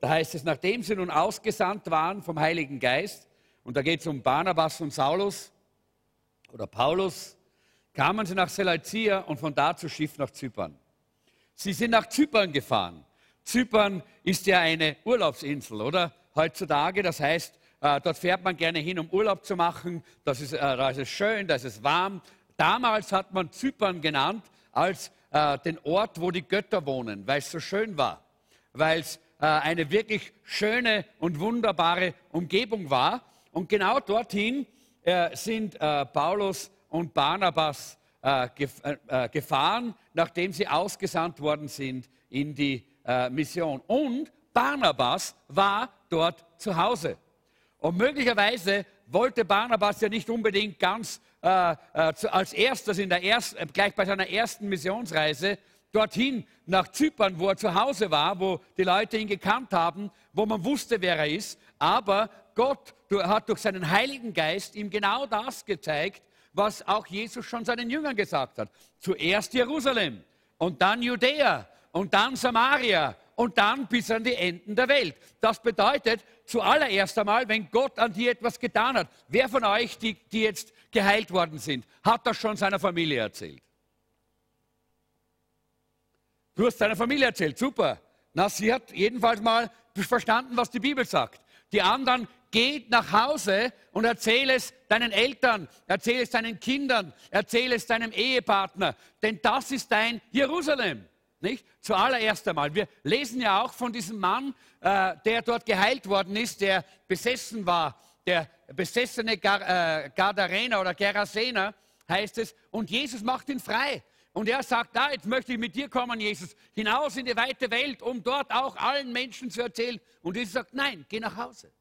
da heißt es, nachdem sie nun ausgesandt waren vom Heiligen Geist, und da geht es um Barnabas und Saulus oder Paulus, kamen sie nach Seleucia und von da zu Schiff nach Zypern. Sie sind nach Zypern gefahren. Zypern ist ja eine Urlaubsinsel, oder? Heutzutage, das heißt, äh, dort fährt man gerne hin, um Urlaub zu machen. Das ist, äh, da ist es schön, da ist es warm. Damals hat man Zypern genannt als äh, den Ort, wo die Götter wohnen, weil es so schön war, weil es eine wirklich schöne und wunderbare Umgebung war. Und genau dorthin äh, sind äh, Paulus und Barnabas gef gefahren, nachdem sie ausgesandt worden sind in die Mission. Und Barnabas war dort zu Hause. Und möglicherweise wollte Barnabas ja nicht unbedingt ganz äh, äh, als erstes in der ersten, äh, gleich bei seiner ersten Missionsreise dorthin nach Zypern, wo er zu Hause war, wo die Leute ihn gekannt haben, wo man wusste, wer er ist. Aber Gott hat durch seinen Heiligen Geist ihm genau das gezeigt, was auch Jesus schon seinen Jüngern gesagt hat. Zuerst Jerusalem und dann Judäa und dann Samaria und dann bis an die Enden der Welt. Das bedeutet zuallererst einmal, wenn Gott an dir etwas getan hat, wer von euch, die, die jetzt geheilt worden sind, hat das schon seiner Familie erzählt? Du hast deiner Familie erzählt, super. Na, sie hat jedenfalls mal verstanden, was die Bibel sagt. Die anderen, geht nach Hause und erzähle es deinen Eltern, erzähle es deinen Kindern, erzähle es deinem Ehepartner, denn das ist dein Jerusalem. Nicht? Zuallererst einmal. Wir lesen ja auch von diesem Mann, äh, der dort geheilt worden ist, der besessen war, der besessene Gar, äh, Gadarener oder Gerasener heißt es. Und Jesus macht ihn frei. Und er sagt, da, jetzt möchte ich mit dir kommen, Jesus, hinaus in die weite Welt, um dort auch allen Menschen zu erzählen. Und Jesus sagt, nein, geh nach Hause.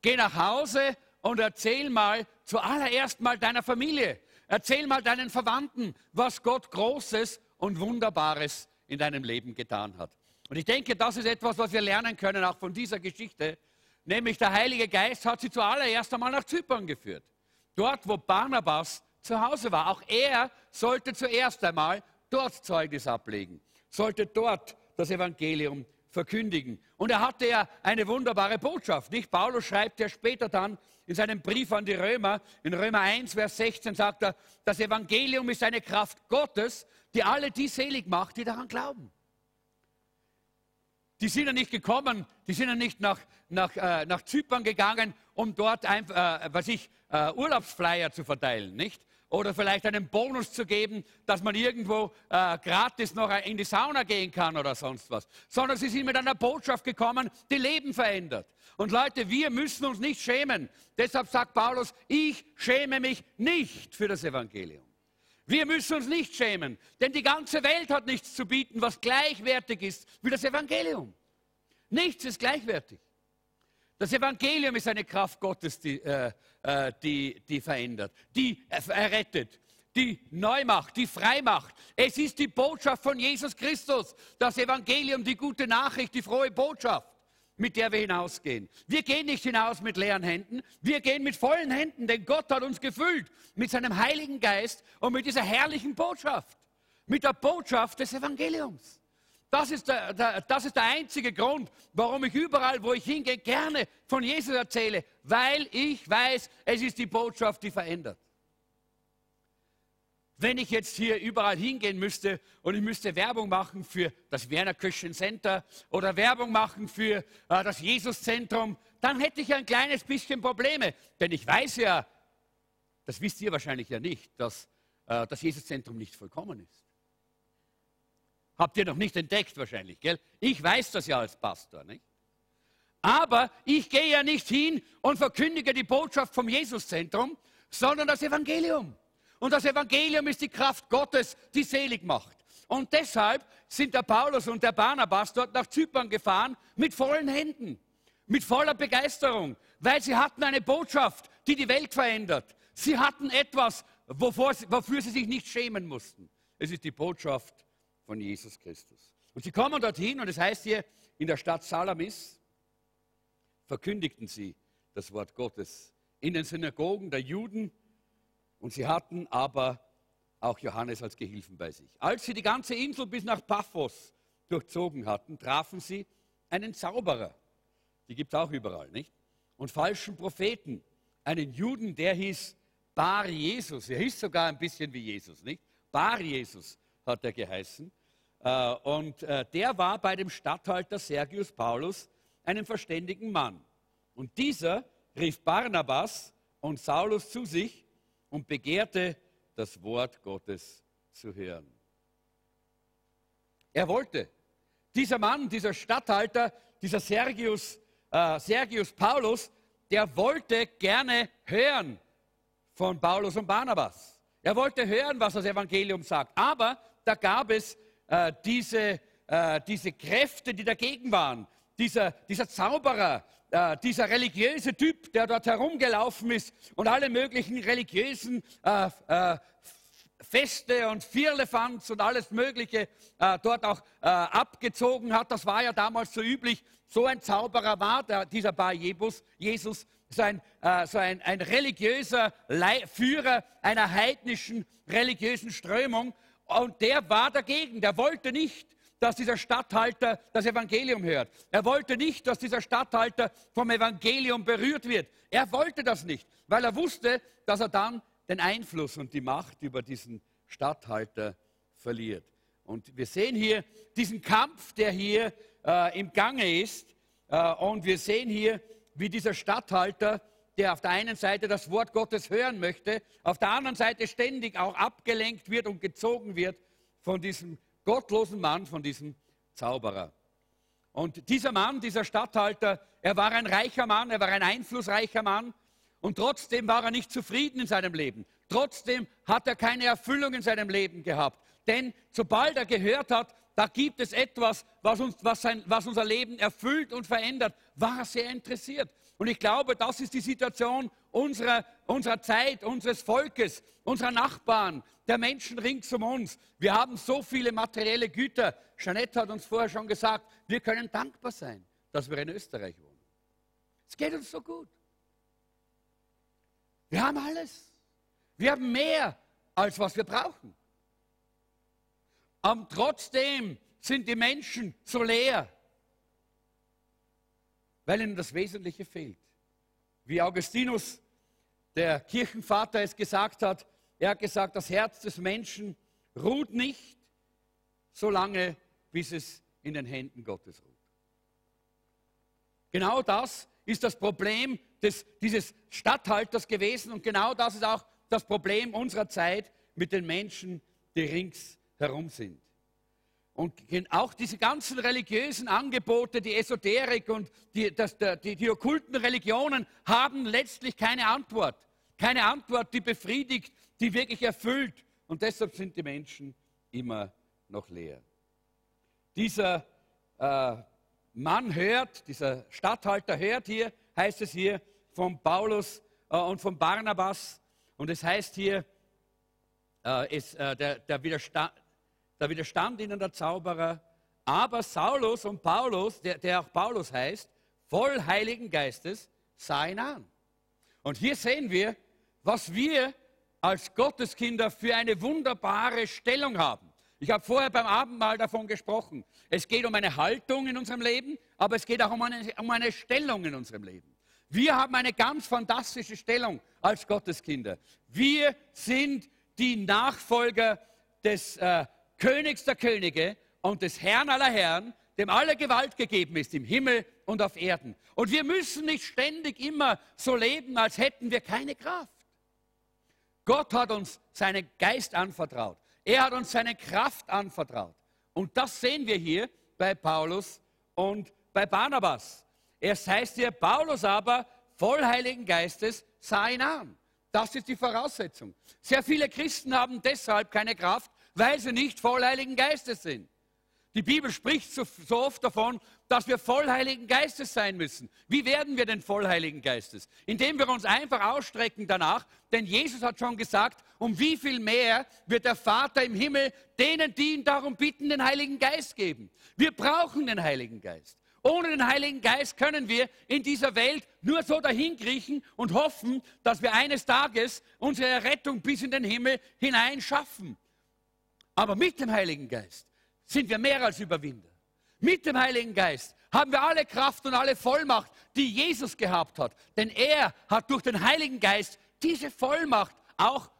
Geh nach Hause und erzähl mal zuallererst mal deiner Familie. Erzähl mal deinen Verwandten, was Gott Großes und Wunderbares in deinem Leben getan hat. Und ich denke, das ist etwas, was wir lernen können, auch von dieser Geschichte. Nämlich der Heilige Geist hat sie zuallererst einmal nach Zypern geführt. Dort, wo Barnabas zu Hause war. Auch er sollte zuerst einmal dort Zeugnis ablegen, sollte dort das Evangelium verkündigen. Und er hatte ja eine wunderbare Botschaft. Nicht? Paulus schreibt ja später dann in seinem Brief an die Römer, in Römer 1, Vers 16 sagt er, das Evangelium ist eine Kraft Gottes, die alle die selig macht, die daran glauben. Die sind ja nicht gekommen, die sind ja nicht nach, nach, äh, nach Zypern gegangen, um dort ein, äh, was ich, äh, Urlaubsflyer zu verteilen, nicht? Oder vielleicht einen Bonus zu geben, dass man irgendwo äh, gratis noch in die Sauna gehen kann oder sonst was. Sondern sie sind mit einer Botschaft gekommen, die Leben verändert. Und Leute, wir müssen uns nicht schämen. Deshalb sagt Paulus, ich schäme mich nicht für das Evangelium. Wir müssen uns nicht schämen, denn die ganze Welt hat nichts zu bieten, was gleichwertig ist wie das Evangelium. Nichts ist gleichwertig. Das Evangelium ist eine Kraft Gottes, die, äh, äh die, die verändert, die errettet, die neu macht, die frei macht. Es ist die Botschaft von Jesus Christus, das Evangelium, die gute Nachricht, die frohe Botschaft mit der wir hinausgehen. Wir gehen nicht hinaus mit leeren Händen, wir gehen mit vollen Händen, denn Gott hat uns gefüllt mit seinem Heiligen Geist und mit dieser herrlichen Botschaft, mit der Botschaft des Evangeliums. Das ist der, der, das ist der einzige Grund, warum ich überall, wo ich hingehe, gerne von Jesus erzähle, weil ich weiß, es ist die Botschaft, die verändert. Wenn ich jetzt hier überall hingehen müsste und ich müsste Werbung machen für das Werner Christian Center oder Werbung machen für äh, das Jesuszentrum, dann hätte ich ein kleines bisschen Probleme. Denn ich weiß ja, das wisst ihr wahrscheinlich ja nicht, dass äh, das Jesuszentrum nicht vollkommen ist. Habt ihr noch nicht entdeckt wahrscheinlich, gell? Ich weiß das ja als Pastor, nicht? Aber ich gehe ja nicht hin und verkündige die Botschaft vom Jesuszentrum, sondern das Evangelium. Und das Evangelium ist die Kraft Gottes, die selig macht. Und deshalb sind der Paulus und der Barnabas dort nach Zypern gefahren mit vollen Händen, mit voller Begeisterung, weil sie hatten eine Botschaft, die die Welt verändert. Sie hatten etwas, wovor, wofür sie sich nicht schämen mussten. Es ist die Botschaft von Jesus Christus. Und sie kommen dorthin und es heißt hier, in der Stadt Salamis verkündigten sie das Wort Gottes in den Synagogen der Juden und sie hatten aber auch Johannes als Gehilfen bei sich. Als sie die ganze Insel bis nach Paphos durchzogen hatten, trafen sie einen Zauberer, die gibt es auch überall, nicht? Und falschen Propheten, einen Juden, der hieß Bar Jesus, er hieß sogar ein bisschen wie Jesus, nicht? Bar Jesus hat er geheißen. Äh, und äh, der war bei dem Statthalter Sergius Paulus einem verständigen Mann. Und dieser rief Barnabas und Saulus zu sich und begehrte, das Wort Gottes zu hören. Er wollte. Dieser Mann, dieser Statthalter, dieser Sergius, äh, Sergius Paulus, der wollte gerne hören von Paulus und Barnabas. Er wollte hören, was das Evangelium sagt. Aber da gab es äh, diese, äh, diese Kräfte, die dagegen waren. Dieser, dieser Zauberer, äh, dieser religiöse Typ, der dort herumgelaufen ist und alle möglichen religiösen äh, äh, Feste und Vierlefanz und alles Mögliche äh, dort auch abgezogen hat. Das war ja damals so üblich. So ein Zauberer war der, dieser Bar Jesus, Jesus so ein, so ein, ein religiöser Führer einer heidnischen religiösen Strömung. Und der war dagegen, der wollte nicht, dass dieser Statthalter das Evangelium hört. Er wollte nicht, dass dieser Statthalter vom Evangelium berührt wird. Er wollte das nicht, weil er wusste, dass er dann den Einfluss und die Macht über diesen Statthalter verliert. Und wir sehen hier diesen Kampf, der hier äh, im Gange ist. Äh, und wir sehen hier, wie dieser Statthalter, der auf der einen Seite das Wort Gottes hören möchte, auf der anderen Seite ständig auch abgelenkt wird und gezogen wird von diesem gottlosen Mann, von diesem Zauberer. Und dieser Mann, dieser Statthalter, er war ein reicher Mann, er war ein einflussreicher Mann und trotzdem war er nicht zufrieden in seinem Leben. Trotzdem hat er keine Erfüllung in seinem Leben gehabt. Denn sobald er gehört hat, da gibt es etwas, was, uns, was, sein, was unser Leben erfüllt und verändert, war er sehr interessiert. Und ich glaube, das ist die Situation unserer, unserer Zeit, unseres Volkes, unserer Nachbarn, der Menschen rings um uns. Wir haben so viele materielle Güter. Jeanette hat uns vorher schon gesagt, wir können dankbar sein, dass wir in Österreich wohnen. Es geht uns so gut. Wir haben alles. Wir haben mehr, als was wir brauchen. Und trotzdem sind die Menschen so leer, weil ihnen das Wesentliche fehlt. Wie Augustinus, der Kirchenvater, es gesagt hat, er hat gesagt, das Herz des Menschen ruht nicht so lange, bis es in den Händen Gottes ruht. Genau das ist das Problem des, dieses Statthalters gewesen und genau das ist auch das Problem unserer Zeit mit den Menschen, die ringsherum sind. Und auch diese ganzen religiösen Angebote, die Esoterik und die, das, die, die okkulten Religionen haben letztlich keine Antwort. Keine Antwort, die befriedigt, die wirklich erfüllt. Und deshalb sind die Menschen immer noch leer. Dieser äh, Mann hört, dieser Statthalter hört hier, heißt es hier, von Paulus äh, und von Barnabas. Und es heißt hier, äh, es, äh, der, der, Widerstand, da widerstand ihnen der Zauberer, aber Saulus und Paulus, der, der auch Paulus heißt, voll Heiligen Geistes, sah ihn an. Und hier sehen wir, was wir als Gotteskinder für eine wunderbare Stellung haben. Ich habe vorher beim Abendmahl davon gesprochen. Es geht um eine Haltung in unserem Leben, aber es geht auch um eine, um eine Stellung in unserem Leben. Wir haben eine ganz fantastische Stellung als Gotteskinder. Wir sind die Nachfolger des äh, Königs der Könige und des Herrn aller Herren, dem alle Gewalt gegeben ist im Himmel und auf Erden. Und wir müssen nicht ständig immer so leben, als hätten wir keine Kraft. Gott hat uns seinen Geist anvertraut. Er hat uns seine Kraft anvertraut. Und das sehen wir hier bei Paulus und bei Barnabas. Es heißt hier, Paulus aber, voll Heiligen Geistes, sah ihn an. Das ist die Voraussetzung. Sehr viele Christen haben deshalb keine Kraft, weil sie nicht voll Heiligen Geistes sind. Die Bibel spricht so, so, oft davon, dass wir voll Heiligen Geistes sein müssen. Wie werden wir denn voll Heiligen Geistes? Indem wir uns einfach ausstrecken danach, denn Jesus hat schon gesagt, um wie viel mehr wird der Vater im Himmel denen, die ihn darum bitten, den Heiligen Geist geben. Wir brauchen den Heiligen Geist. Ohne den Heiligen Geist können wir in dieser Welt nur so dahinkriechen und hoffen, dass wir eines Tages unsere Rettung bis in den Himmel hinein schaffen. Aber mit dem Heiligen Geist sind wir mehr als Überwinder. Mit dem Heiligen Geist haben wir alle Kraft und alle Vollmacht, die Jesus gehabt hat. Denn er hat durch den Heiligen Geist diese Vollmacht auch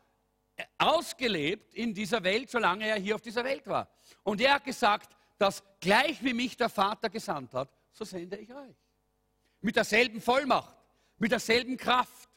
ausgelebt in dieser Welt, solange er hier auf dieser Welt war. Und er hat gesagt, dass gleich wie mich der Vater gesandt hat, so sende ich euch. Mit derselben Vollmacht, mit derselben Kraft.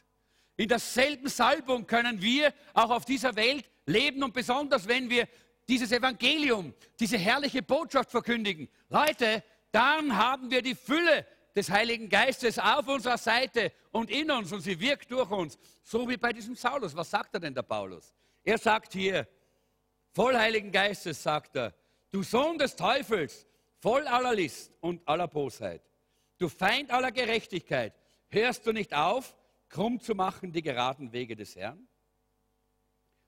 In derselben Salbung können wir auch auf dieser Welt leben und besonders wenn wir dieses Evangelium, diese herrliche Botschaft verkündigen. Leute, dann haben wir die Fülle des Heiligen Geistes auf unserer Seite und in uns und sie wirkt durch uns. So wie bei diesem Saulus. Was sagt er denn der Paulus? Er sagt hier, voll Heiligen Geistes, sagt er, du Sohn des Teufels, voll aller List und aller Bosheit, du Feind aller Gerechtigkeit, hörst du nicht auf, krumm zu machen die geraden Wege des Herrn?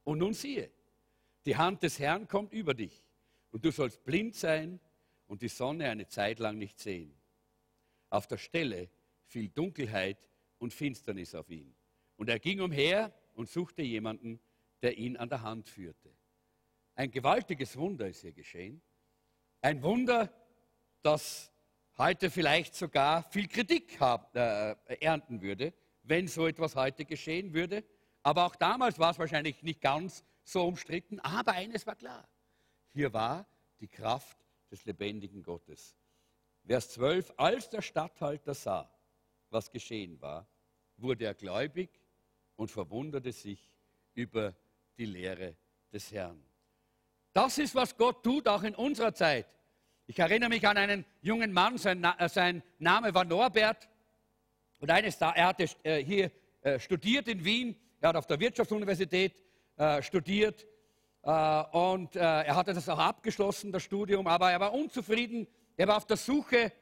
Und nun siehe, die Hand des Herrn kommt über dich und du sollst blind sein und die Sonne eine Zeit lang nicht sehen. Auf der Stelle fiel Dunkelheit und Finsternis auf ihn. Und er ging umher und suchte jemanden, der ihn an der Hand führte. Ein gewaltiges Wunder ist hier geschehen. Ein Wunder, das heute vielleicht sogar viel Kritik haben, äh, ernten würde, wenn so etwas heute geschehen würde. Aber auch damals war es wahrscheinlich nicht ganz so umstritten. Aber eines war klar. Hier war die Kraft des lebendigen Gottes. Vers 12, als der Statthalter sah, was geschehen war, wurde er gläubig und verwunderte sich über die Lehre des Herrn. Das ist, was Gott tut, auch in unserer Zeit. Ich erinnere mich an einen jungen Mann, sein, äh, sein Name war Norbert. Und eines da, er hatte äh, hier äh, studiert in Wien, er hat auf der Wirtschaftsuniversität studiert und er hatte das auch abgeschlossen, das Studium, aber er war unzufrieden, er war auf der Suche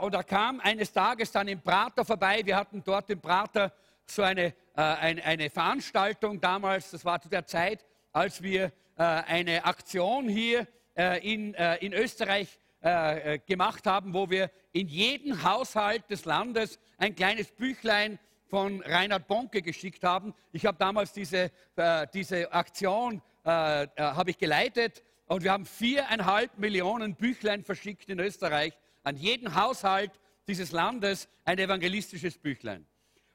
und er kam eines Tages dann im Prater vorbei. Wir hatten dort im Prater so eine, eine, eine Veranstaltung damals, das war zu der Zeit, als wir eine Aktion hier äh, in, äh, in Österreich äh, gemacht haben, wo wir in jeden Haushalt des Landes ein kleines Büchlein von Reinhard Bonke geschickt haben. Ich habe damals diese, diese Aktion äh, habe ich geleitet und wir haben viereinhalb Millionen Büchlein verschickt in Österreich an jeden Haushalt dieses Landes ein evangelistisches Büchlein.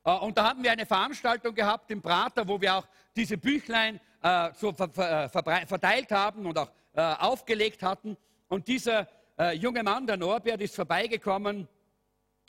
Und da haben wir eine Veranstaltung gehabt im Prater, wo wir auch diese Büchlein äh, so ver ver verteilt haben und auch äh, aufgelegt hatten. Und dieser äh, junge Mann, der Norbert, ist vorbeigekommen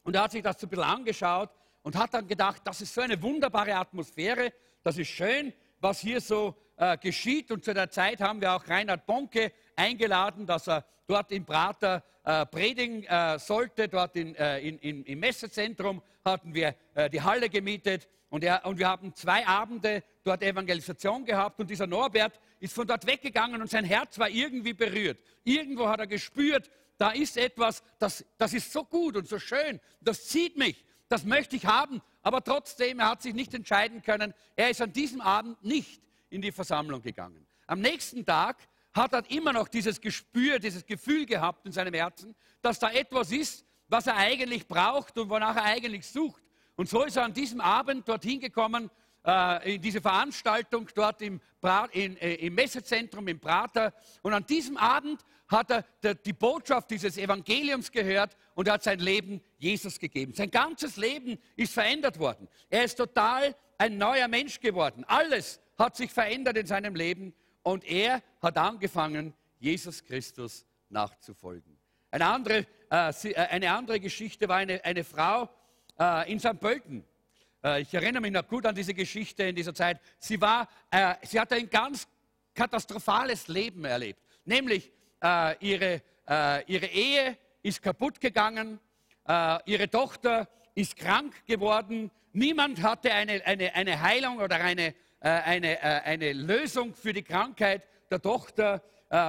und er hat sich das so ein bisschen angeschaut und hat dann gedacht, das ist so eine wunderbare Atmosphäre, das ist schön, was hier so äh, geschieht. Und zu der Zeit haben wir auch Reinhard Bonke eingeladen, dass er dort im Prater äh, predigen äh, sollte. Dort in, äh, in, in, im Messezentrum hatten wir äh, die Halle gemietet und, er, und wir haben zwei Abende dort Evangelisation gehabt und dieser Norbert ist von dort weggegangen und sein Herz war irgendwie berührt. Irgendwo hat er gespürt, da ist etwas, das, das ist so gut und so schön, das zieht mich, das möchte ich haben, aber trotzdem, er hat sich nicht entscheiden können. Er ist an diesem Abend nicht in die Versammlung gegangen. Am nächsten Tag hat er immer noch dieses Gespür, dieses Gefühl gehabt in seinem Herzen, dass da etwas ist, was er eigentlich braucht und wonach er eigentlich sucht. Und so ist er an diesem Abend dorthin gekommen, äh, in diese Veranstaltung dort im, in, äh, im Messezentrum im Prater. Und an diesem Abend hat er der, die Botschaft dieses Evangeliums gehört und hat sein Leben Jesus gegeben. Sein ganzes Leben ist verändert worden. Er ist total ein neuer Mensch geworden. Alles hat sich verändert in seinem Leben und er hat angefangen, Jesus Christus nachzufolgen. Eine andere, äh, äh eine andere Geschichte war eine, eine Frau, äh, in St. Pölten. Äh, ich erinnere mich noch gut an diese Geschichte in dieser Zeit. Sie, war, äh, sie hatte ein ganz katastrophales Leben erlebt. Nämlich äh, ihre, ihre Ehe ist kaputt gegangen, ihre Tochter ist krank geworden. Niemand hatte eine, eine, eine Heilung oder eine, eine, eine Lösung für die Krankheit der Tochter.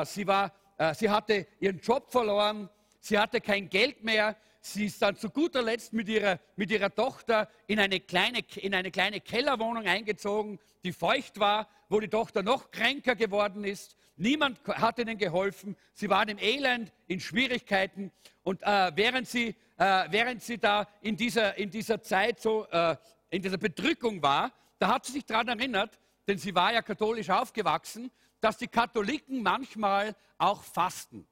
sie, war, sie hatte ihren Job verloren, sie hatte kein Geld mehr, sie ist dann zu guter Letzt mit ihrer, mit ihrer Tochter in eine, kleine, in eine kleine Kellerwohnung eingezogen, die feucht war, wo die Tochter noch kränker geworden ist. Niemand hat ihnen geholfen. Sie waren im Elend, in Schwierigkeiten. Und äh, während, sie, äh, während sie da in dieser, in dieser Zeit so, äh, in dieser Bedrückung war, da hat sie sich daran erinnert, denn sie war ja katholisch aufgewachsen, dass die Katholiken manchmal auch fasten.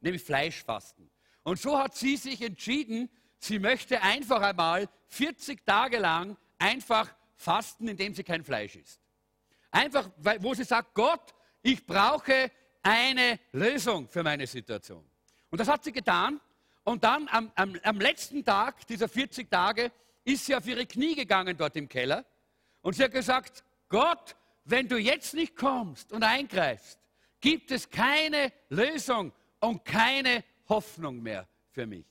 nämlich Fleischfasten. Und so hat sie sich entschieden, sie möchte einfach einmal 40 Tage lang einfach fasten, indem sie kein Fleisch isst. Einfach, wo sie sagt, Gott, ich brauche eine Lösung für meine Situation. Und das hat sie getan. Und dann am, am, am letzten Tag dieser 40 Tage ist sie auf ihre Knie gegangen dort im Keller. Und sie hat gesagt, Gott, wenn du jetzt nicht kommst und eingreifst, gibt es keine Lösung und keine Hoffnung mehr für mich.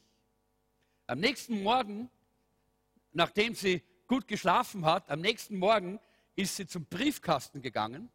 Am nächsten Morgen, nachdem sie gut geschlafen hat, am nächsten Morgen ist sie zum Briefkasten gegangen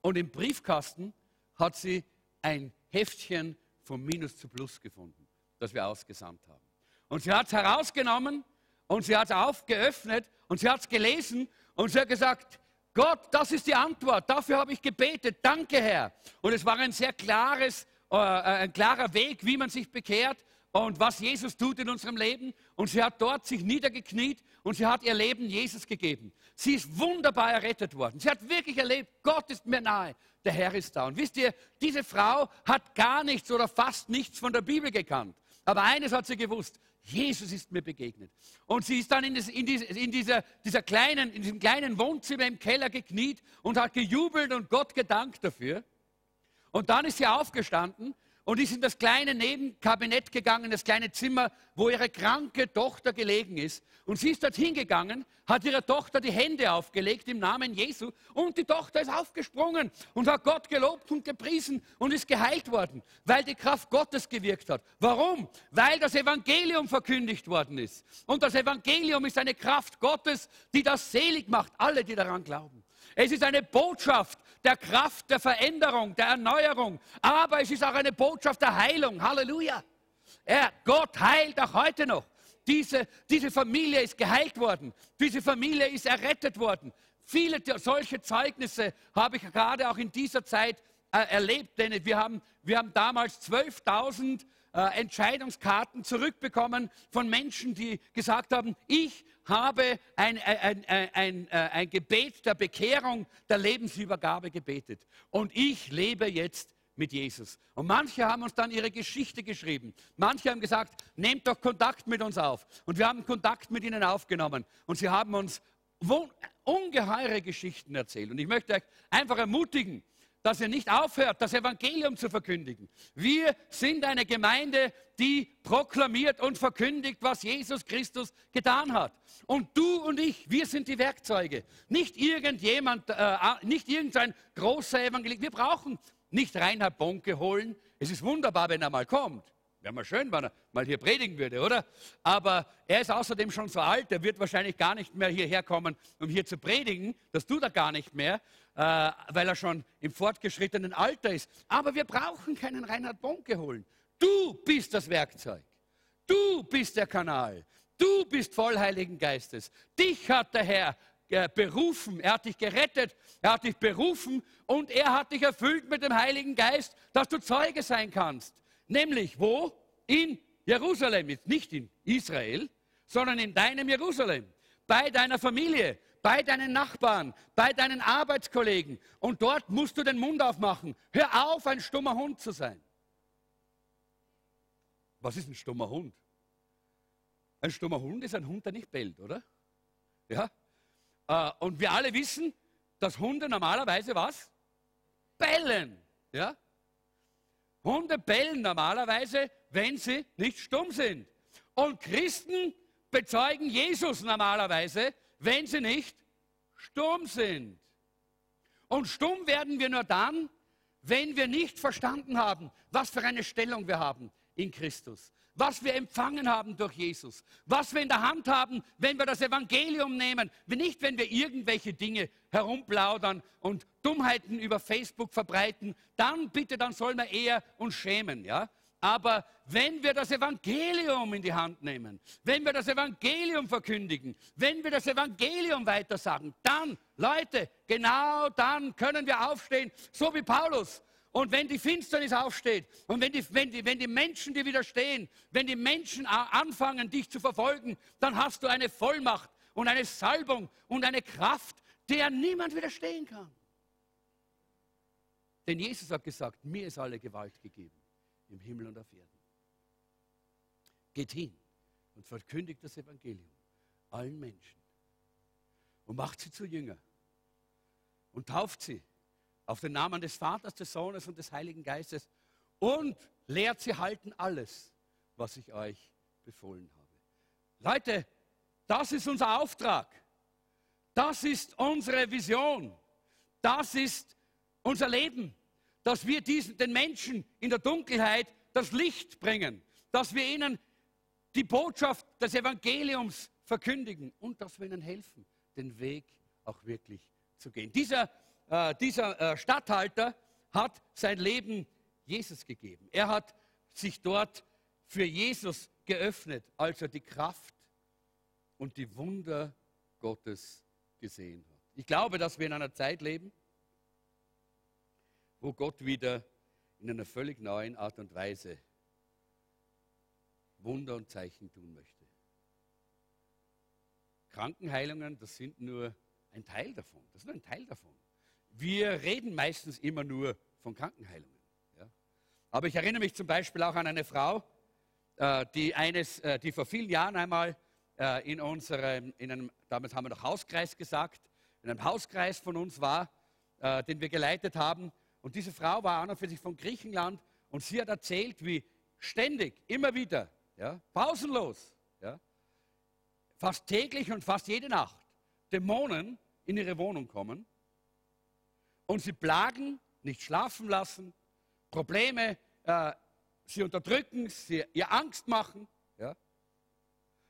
und im Briefkasten hat sie ein Heftchen vom Minus zu Plus gefunden, das wir ausgesandt haben. Und sie hat es herausgenommen und sie hat es aufgeöffnet und sie hat es gelesen und sie hat gesagt, Gott, das ist die Antwort, dafür habe ich gebetet, danke Herr. Und es war ein sehr klares, ein klarer Weg, wie man sich bekehrt und was Jesus tut in unserem Leben. Und sie hat dort sich niedergekniet und sie hat ihr Leben Jesus gegeben. Sie ist wunderbar errettet worden. Sie hat wirklich erlebt, Gott ist mir nahe, der Herr ist da. Und wisst ihr, diese Frau hat gar nichts oder fast nichts von der Bibel gekannt. Aber eines hat sie gewusst, Jesus ist mir begegnet. Und sie ist dann in, das, in, diese, in dieser, dieser kleinen, in diesem kleinen Wohnzimmer im Keller gekniet und hat gejubelt und Gott gedankt dafür. Und dann ist sie aufgestanden und ist in das kleine Nebenkabinett gegangen, das kleine Zimmer, wo ihre kranke Tochter gelegen ist. Und sie ist dort hingegangen, hat ihrer Tochter die Hände aufgelegt im Namen Jesu und die Tochter ist aufgesprungen und hat Gott gelobt und gepriesen und ist geheilt worden, weil die Kraft Gottes gewirkt hat. Warum? Weil das Evangelium verkündigt worden ist. Und das Evangelium ist eine Kraft Gottes, die das selig macht, alle, die daran glauben. Es ist eine Botschaft der Kraft, der Veränderung, der Erneuerung, aber es ist auch eine Botschaft der Heilung. Halleluja. Er, Gott heilt auch heute noch. Diese, diese Familie ist geheilt worden. Diese Familie ist errettet worden. Viele solche Zeugnisse habe ich gerade auch in dieser Zeit äh, erlebt, denn wir haben, wir haben damals 12.000 äh, Entscheidungskarten zurückbekommen von Menschen, die gesagt haben, ich habe ein, ein, ein, ein, Gebet der Bekehrung, der Lebensübergabe gebetet. Und ich lebe jetzt mit Jesus. Und manche haben uns dann ihre Geschichte geschrieben. Manche haben gesagt, nehmt doch Kontakt mit uns auf. Und wir haben Kontakt mit ihnen aufgenommen. Und sie haben uns ungeheure Geschichten erzählt. Und ich möchte euch einfach ermutigen, dass ihr nicht aufhört, das Evangelium zu verkündigen. Wir sind eine Gemeinde, die proklamiert und verkündigt, was Jesus Christus getan hat. Und du und ich, wir sind die Werkzeuge. Nicht irgendjemand, äh, nicht irgendein großer Evangelist. Wir brauchen nicht Reinhard Bonke holen. Es ist wunderbar, wenn er mal kommt. Wäre mal schön, wenn er mal hier predigen würde, oder? Aber er ist außerdem schon so alt, er wird wahrscheinlich gar nicht mehr hierher kommen, um hier zu predigen. Das tut er gar nicht mehr, äh, weil er schon im fortgeschrittenen Alter ist. Aber wir brauchen keinen Reinhard Bonke holen. Du bist das Werkzeug. Du bist der Kanal. Du bist voll Heiligen Geistes. Dich hat der Herr äh, berufen. Er hat dich gerettet. Er hat dich berufen und er hat dich erfüllt mit dem Heiligen Geist, dass du Zeuge sein kannst. Nämlich wo? In Jerusalem, nicht in Israel, sondern in deinem Jerusalem, bei deiner Familie, bei deinen Nachbarn, bei deinen Arbeitskollegen. Und dort musst du den Mund aufmachen. Hör auf, ein stummer Hund zu sein. Was ist ein stummer Hund? Ein stummer Hund ist ein Hund, der nicht bellt, oder? Ja? Äh, und wir alle wissen, dass Hunde normalerweise was? Bellen. Ja? Hunde bellen normalerweise, wenn sie nicht stumm sind. Und Christen bezeugen Jesus normalerweise, wenn sie nicht stumm sind. Und stumm werden wir nur dann, wenn wir nicht verstanden haben, was für eine Stellung wir haben in Christus was wir empfangen haben durch Jesus, was wir in der Hand haben, wenn wir das Evangelium nehmen, nicht wenn wir irgendwelche Dinge herumplaudern und Dummheiten über Facebook verbreiten, dann bitte, dann sollen wir eher uns schämen, ja? Aber wenn wir das Evangelium in die Hand nehmen, wenn wir das Evangelium verkündigen, wenn wir das Evangelium weitersagen, dann, Leute, genau dann können wir aufstehen, so wie Paulus. Und wenn die Finsternis aufsteht und wenn die, wenn, die, wenn die Menschen dir widerstehen, wenn die Menschen anfangen, dich zu verfolgen, dann hast du eine Vollmacht und eine Salbung und eine Kraft, der niemand widerstehen kann. Denn Jesus hat gesagt, mir ist alle Gewalt gegeben im Himmel und auf Erden. Geht hin und verkündigt das Evangelium allen Menschen und macht sie zu Jünger und tauft sie auf den Namen des Vaters, des Sohnes und des Heiligen Geistes und lehrt sie halten alles, was ich euch befohlen habe. Leute, das ist unser Auftrag. Das ist unsere Vision. Das ist unser Leben, dass wir diesen, den Menschen in der Dunkelheit das Licht bringen, dass wir ihnen die Botschaft des Evangeliums verkündigen und dass wir ihnen helfen, den Weg auch wirklich zu gehen. Dieser, äh, dieser äh, Statthalter hat sein Leben Jesus gegeben. Er hat sich dort für Jesus geöffnet, als er die Kraft und die Wunder Gottes gesehen hat. Ich glaube, dass wir in einer Zeit leben, wo Gott wieder in einer völlig neuen Art und Weise Wunder und Zeichen tun möchte. Krankenheilungen, das sind nur ein Teil davon. Das ist nur ein Teil davon. Wir reden meistens immer nur von Krankenheilungen. Ja? Aber ich erinnere mich zum Beispiel auch an eine Frau, äh, die, eines, äh, die vor vielen Jahren einmal äh, in unserem, in einem, damals haben wir noch Hauskreis gesagt, in einem Hauskreis von uns war, den wir geleitet haben. Und diese Frau war an und für sich von Griechenland und sie hat erzählt, wie ständig, immer wieder, ja, pausenlos, ja, fast täglich und fast jede Nacht Dämonen in ihre Wohnung kommen und sie plagen, nicht schlafen lassen, Probleme, äh, sie unterdrücken, sie ihr Angst machen. Ja?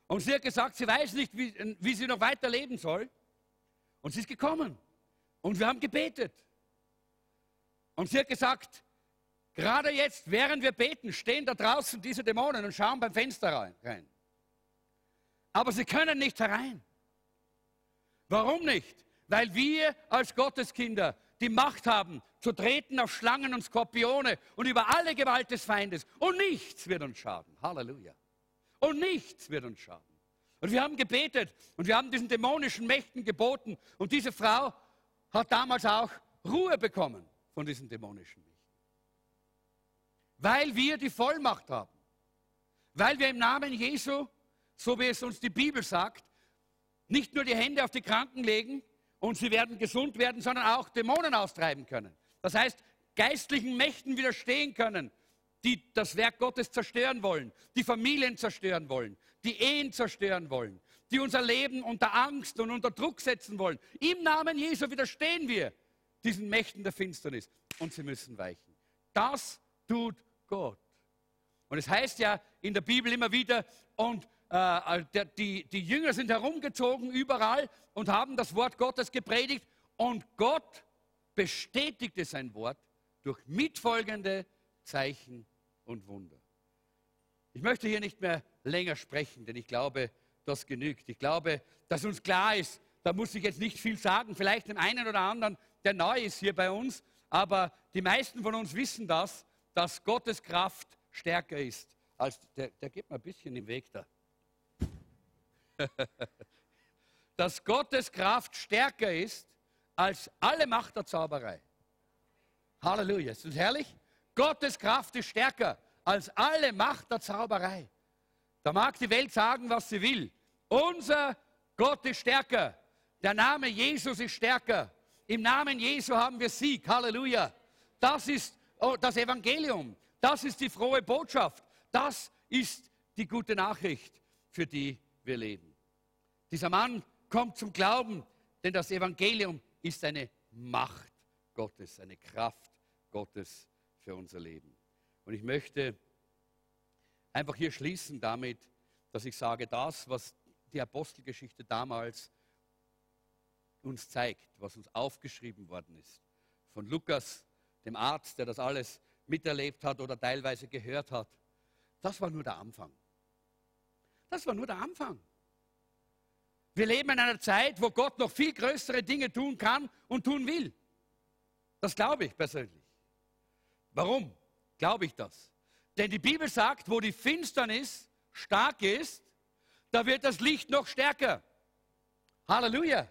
Und sie hat gesagt, sie weiß nicht, wie, wie sie noch weiter leben soll. Und sie ist gekommen. Und wir haben gebetet. Und sie hat gesagt, gerade jetzt, während wir beten, stehen da draußen diese Dämonen und schauen beim Fenster rein. Aber sie können nicht herein. Warum nicht? Weil wir als Gotteskinder die Macht haben, zu treten auf Schlangen und Skorpione und über alle Gewalt des Feindes. Und nichts wird uns schaden. Halleluja. Und nichts wird uns schaden. Und wir haben gebetet und wir haben diesen dämonischen Mächten geboten. Und diese Frau hat damals auch Ruhe bekommen von diesen dämonischen Mächten. Weil wir die Vollmacht haben. Weil wir im Namen Jesu, so wie es uns die Bibel sagt, nicht nur die Hände auf die Kranken legen und sie werden gesund werden, sondern auch Dämonen austreiben können. Das heißt, geistlichen Mächten widerstehen können, die das Werk Gottes zerstören wollen, die Familien zerstören wollen, die Ehen zerstören wollen, die unser Leben unter Angst und unter Druck setzen wollen. Im Namen Jesu widerstehen wir diesen Mächten der Finsternis und sie müssen weichen. Das tut Gott. Und es heißt ja in der Bibel immer wieder, und äh, die, die Jünger sind herumgezogen überall und haben das Wort Gottes gepredigt und Gott bestätigte sein Wort durch mitfolgende Zeichen und Wunder. Ich möchte hier nicht mehr länger sprechen, denn ich glaube, das genügt. Ich glaube, dass uns klar ist, da muss ich jetzt nicht viel sagen, vielleicht dem einen oder anderen, der neu ist hier bei uns, aber die meisten von uns wissen das, dass Gottes Kraft stärker ist als der, der geht mir ein bisschen im Weg da. dass Gottes Kraft stärker ist als alle Macht der Zauberei. Halleluja. Ist das herrlich? Gottes Kraft ist stärker als alle Macht der Zauberei. Da mag die Welt sagen, was sie will. Unser Gott ist stärker. Der Name Jesus ist stärker. Im Namen Jesu haben wir Sieg. Halleluja. Das ist oh, das Evangelium. Das ist die frohe Botschaft. Das ist die gute Nachricht, für die wir leben. Dieser Mann kommt zum Glauben, denn das Evangelium ist eine Macht Gottes, eine Kraft Gottes für unser Leben. Und ich möchte einfach hier schließen damit, dass ich sage, das, was die Apostelgeschichte damals uns zeigt, was uns aufgeschrieben worden ist, von Lukas, dem Arzt, der das alles miterlebt hat oder teilweise gehört hat, das war nur der Anfang. Das war nur der Anfang. Wir leben in einer Zeit, wo Gott noch viel größere Dinge tun kann und tun will. Das glaube ich persönlich. Warum glaube ich das? Denn die Bibel sagt, wo die Finsternis stark ist, da wird das Licht noch stärker. Halleluja.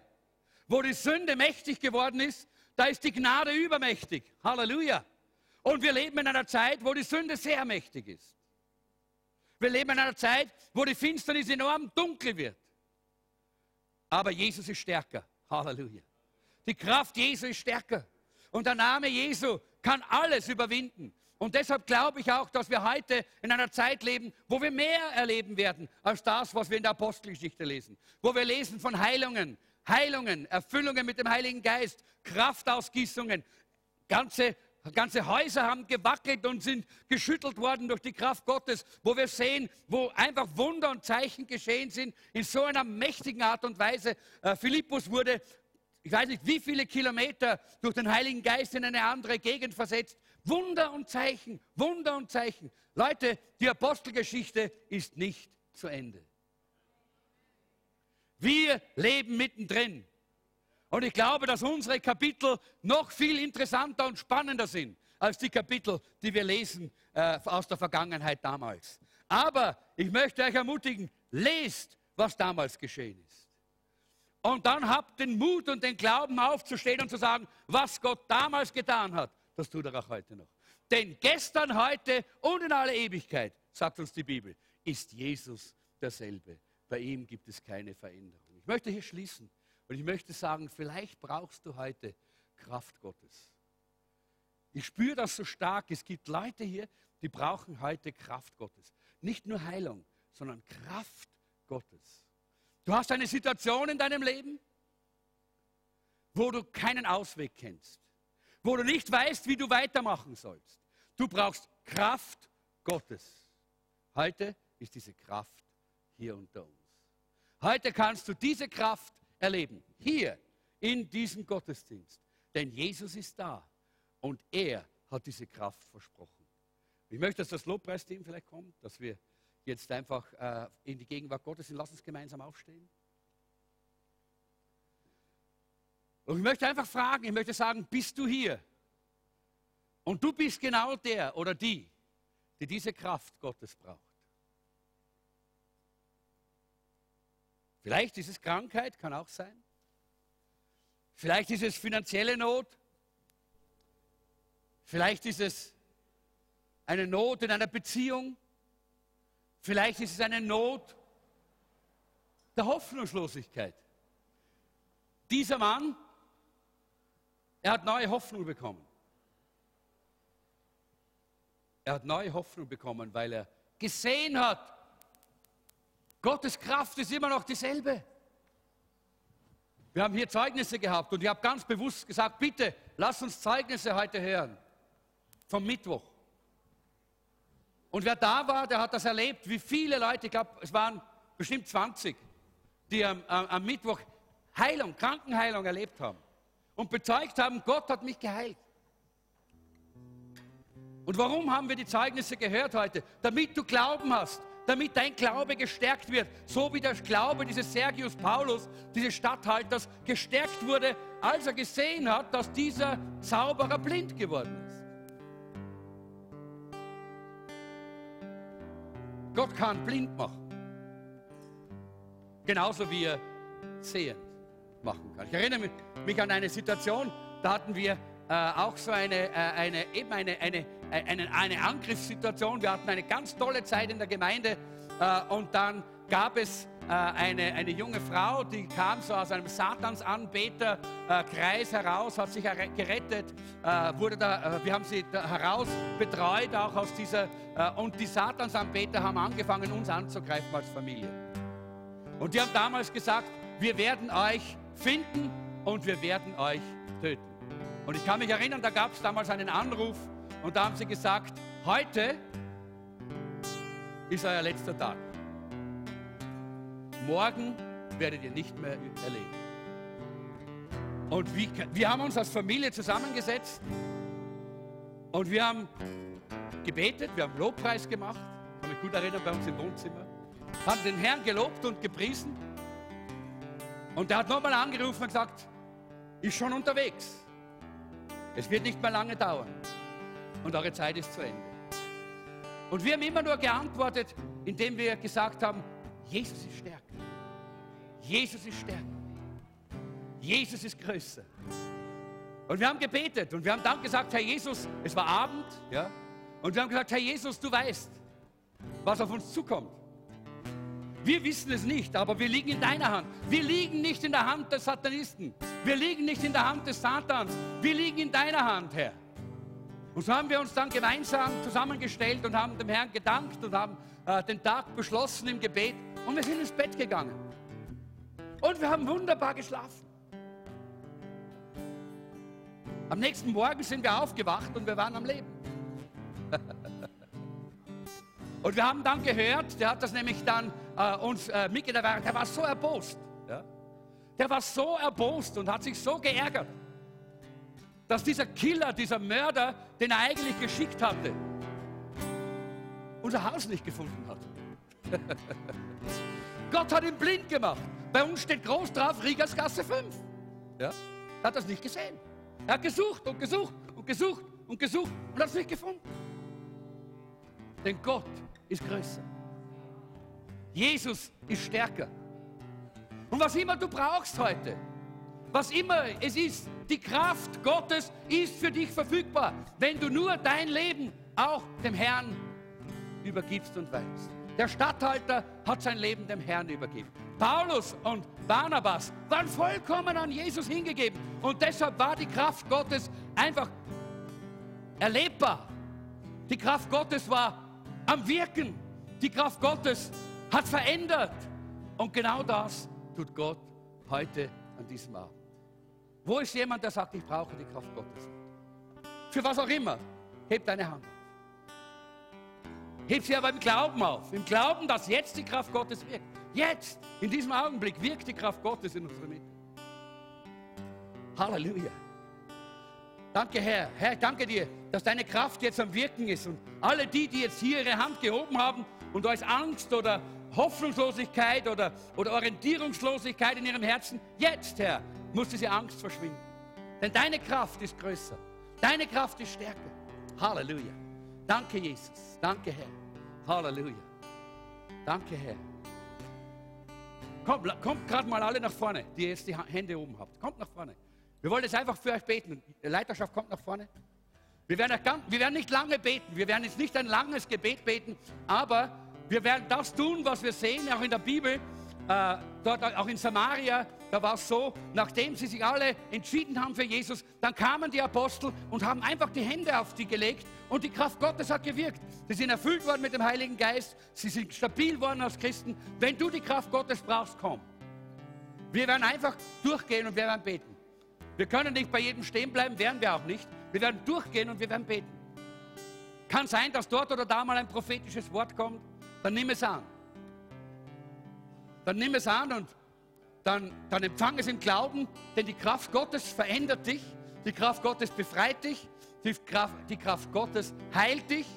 Wo die Sünde mächtig geworden ist, da ist die Gnade übermächtig. Halleluja. Und wir leben in einer Zeit, wo die Sünde sehr mächtig ist. Wir leben in einer Zeit, wo die Finsternis enorm dunkel wird. Aber Jesus ist stärker. Halleluja. Die Kraft Jesu ist stärker. Und der Name Jesu kann alles überwinden. Und deshalb glaube ich auch, dass wir heute in einer Zeit leben, wo wir mehr erleben werden als das, was wir in der Apostelgeschichte lesen. Wo wir lesen von Heilungen, Heilungen, Erfüllungen mit dem Heiligen Geist, Kraftausgießungen. Ganze, ganze Häuser haben gewackelt und sind geschüttelt worden durch die Kraft Gottes, wo wir sehen, wo einfach Wunder und Zeichen geschehen sind in so einer mächtigen Art und Weise. Äh, Philippus wurde ich weiß nicht, wie viele Kilometer durch den Heiligen Geist in eine andere Gegend versetzt. Wunder und Zeichen, Wunder und Zeichen. Leute, die Apostelgeschichte ist nicht zu Ende. Wir leben mittendrin. Und ich glaube, dass unsere Kapitel noch viel interessanter und spannender sind als die Kapitel, die wir lesen äh, aus der Vergangenheit damals. Aber ich möchte euch ermutigen, lest, was damals geschehen ist. Und dann habt den Mut und den Glauben aufzustehen und zu sagen, was Gott damals getan hat, das tut er auch heute noch. Denn gestern, heute und in aller Ewigkeit, sagt uns die Bibel, ist Jesus derselbe. Bei ihm gibt es keine Veränderung. Ich möchte hier schließen und ich möchte sagen, vielleicht brauchst du heute Kraft Gottes. Ich spüre das so stark. Es gibt Leute hier, die brauchen heute Kraft Gottes. Nicht nur Heilung, sondern Kraft Gottes. Du hast eine Situation in deinem Leben, wo du keinen Ausweg kennst, wo du nicht weißt, wie du weitermachen sollst. Du brauchst Kraft Gottes. Heute ist diese Kraft hier unter uns. Heute kannst du diese Kraft erleben, hier in diesem Gottesdienst. Denn Jesus ist da und er hat diese Kraft versprochen. Ich möchte, dass das Lobpreisteam vielleicht kommt, dass wir jetzt einfach äh, in die Gegenwart Gottes sind. Lass uns gemeinsam aufstehen. Und ich möchte einfach fragen, ich möchte sagen, bist du hier? Und du bist genau der oder die, die diese Kraft Gottes braucht. Vielleicht ist es Krankheit, kann auch sein. Vielleicht ist es finanzielle Not. Vielleicht ist es eine Not in einer Beziehung. Vielleicht ist es eine Not der Hoffnungslosigkeit. Dieser Mann, er hat neue Hoffnung bekommen. Er hat neue Hoffnung bekommen, weil er gesehen hat, Gottes Kraft ist immer noch dieselbe. Wir haben hier Zeugnisse gehabt und ich habe ganz bewusst gesagt, bitte, lass uns Zeugnisse heute hören. Vom Mittwoch. Und wer da war, der hat das erlebt, wie viele Leute, ich glaube, es waren bestimmt 20, die am, am Mittwoch Heilung, Krankenheilung erlebt haben und bezeugt haben, Gott hat mich geheilt. Und warum haben wir die Zeugnisse gehört heute? Damit du Glauben hast, damit dein Glaube gestärkt wird, so wie der Glaube dieses Sergius Paulus, dieses Statthalters, gestärkt wurde, als er gesehen hat, dass dieser Zauberer blind geworden ist. Gott kann blind machen. Genauso wie er sehend machen kann. Ich erinnere mich an eine Situation, da hatten wir äh, auch so eine, äh, eine, eben eine, eine, eine, eine Angriffssituation. Wir hatten eine ganz tolle Zeit in der Gemeinde äh, und dann gab es äh, eine, eine junge Frau, die kam so aus einem Satansanbeterkreis heraus, hat sich gerettet, äh, wurde da, wir haben sie heraus betreut, auch aus dieser, und die Satansanbeter haben angefangen, uns anzugreifen als Familie. Und die haben damals gesagt, wir werden euch finden und wir werden euch töten. Und ich kann mich erinnern, da gab es damals einen Anruf und da haben sie gesagt, heute ist euer letzter Tag. Morgen werdet ihr nicht mehr erleben. Und wie, wir haben uns als Familie zusammengesetzt und wir haben gebetet, wir haben Lobpreis gemacht, kann mich gut erinnern, bei uns im Wohnzimmer, haben den Herrn gelobt und gepriesen. Und er hat nochmal angerufen und gesagt, ist schon unterwegs. Es wird nicht mehr lange dauern. Und eure Zeit ist zu Ende. Und wir haben immer nur geantwortet, indem wir gesagt haben, Jesus ist stärker. Jesus ist stärker. Jesus ist größer. Und wir haben gebetet und wir haben dann gesagt, Herr Jesus, es war Abend, ja, und wir haben gesagt, Herr Jesus, du weißt, was auf uns zukommt. Wir wissen es nicht, aber wir liegen in deiner Hand. Wir liegen nicht in der Hand des Satanisten. Wir liegen nicht in der Hand des Satans. Wir liegen in deiner Hand, Herr. Und so haben wir uns dann gemeinsam zusammengestellt und haben dem Herrn gedankt und haben äh, den Tag beschlossen im Gebet und wir sind ins Bett gegangen. Und wir haben wunderbar geschlafen. Am nächsten Morgen sind wir aufgewacht und wir waren am Leben. und wir haben dann gehört, der hat das nämlich dann äh, uns äh, mitgeteilt, der war so erbost. Ja? Der war so erbost und hat sich so geärgert, dass dieser Killer, dieser Mörder, den er eigentlich geschickt hatte, unser Haus nicht gefunden hat. Gott hat ihn blind gemacht. Bei uns steht groß drauf Riegersgasse 5. Ja? Er hat das nicht gesehen. Er hat gesucht und gesucht und gesucht und gesucht und hat es nicht gefunden. Denn Gott ist größer. Jesus ist stärker. Und was immer du brauchst heute, was immer es ist, die Kraft Gottes ist für dich verfügbar, wenn du nur dein Leben auch dem Herrn übergibst und weißt. Der Statthalter hat sein Leben dem Herrn übergeben. Paulus und Barnabas waren vollkommen an Jesus hingegeben. Und deshalb war die Kraft Gottes einfach erlebbar. Die Kraft Gottes war am Wirken. Die Kraft Gottes hat verändert. Und genau das tut Gott heute an diesem Abend. Wo ist jemand, der sagt, ich brauche die Kraft Gottes? Für was auch immer. Heb deine Hand auf. Heb sie aber im Glauben auf. Im Glauben, dass jetzt die Kraft Gottes wirkt. Jetzt, in diesem Augenblick, wirkt die Kraft Gottes in unserer Mitte. Halleluja. Danke, Herr. Herr, danke dir, dass deine Kraft jetzt am Wirken ist. Und alle die, die jetzt hier ihre Hand gehoben haben und aus Angst oder Hoffnungslosigkeit oder, oder Orientierungslosigkeit in ihrem Herzen, jetzt, Herr, muss diese Angst verschwinden. Denn deine Kraft ist größer. Deine Kraft ist stärker. Halleluja. Danke, Jesus. Danke, Herr. Halleluja. Danke, Herr. Kommt, kommt gerade mal alle nach vorne, die jetzt die Hände oben habt. Kommt nach vorne. Wir wollen jetzt einfach für euch beten. Die Leiterschaft kommt nach vorne. Wir werden, wir werden nicht lange beten. Wir werden jetzt nicht ein langes Gebet beten, aber wir werden das tun, was wir sehen, auch in der Bibel, äh, dort auch in Samaria. Da war es so, nachdem sie sich alle entschieden haben für Jesus, dann kamen die Apostel und haben einfach die Hände auf die gelegt und die Kraft Gottes hat gewirkt. Sie sind erfüllt worden mit dem Heiligen Geist, sie sind stabil worden als Christen. Wenn du die Kraft Gottes brauchst, komm. Wir werden einfach durchgehen und wir werden beten. Wir können nicht bei jedem stehen bleiben, werden wir auch nicht. Wir werden durchgehen und wir werden beten. Kann sein, dass dort oder da mal ein prophetisches Wort kommt, dann nimm es an. Dann nimm es an und dann, dann empfang es im Glauben, denn die Kraft Gottes verändert dich, die Kraft Gottes befreit dich, die Kraft, die Kraft Gottes heilt dich,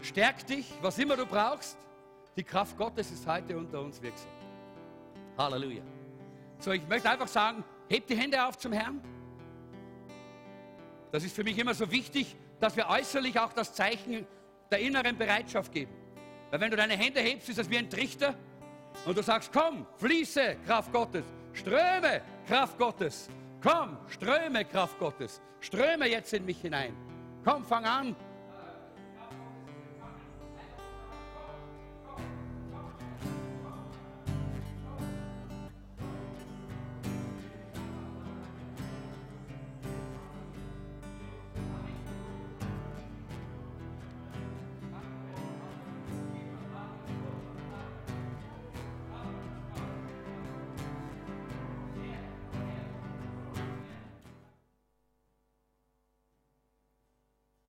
stärkt dich, was immer du brauchst. Die Kraft Gottes ist heute unter uns wirksam. Halleluja. So, ich möchte einfach sagen, hebt die Hände auf zum Herrn. Das ist für mich immer so wichtig, dass wir äußerlich auch das Zeichen der inneren Bereitschaft geben. Weil wenn du deine Hände hebst, ist das wie ein Trichter und du sagst, komm, fließe, Kraft Gottes, ströme, Kraft Gottes, komm, ströme, Kraft Gottes, ströme jetzt in mich hinein. Komm, fang an,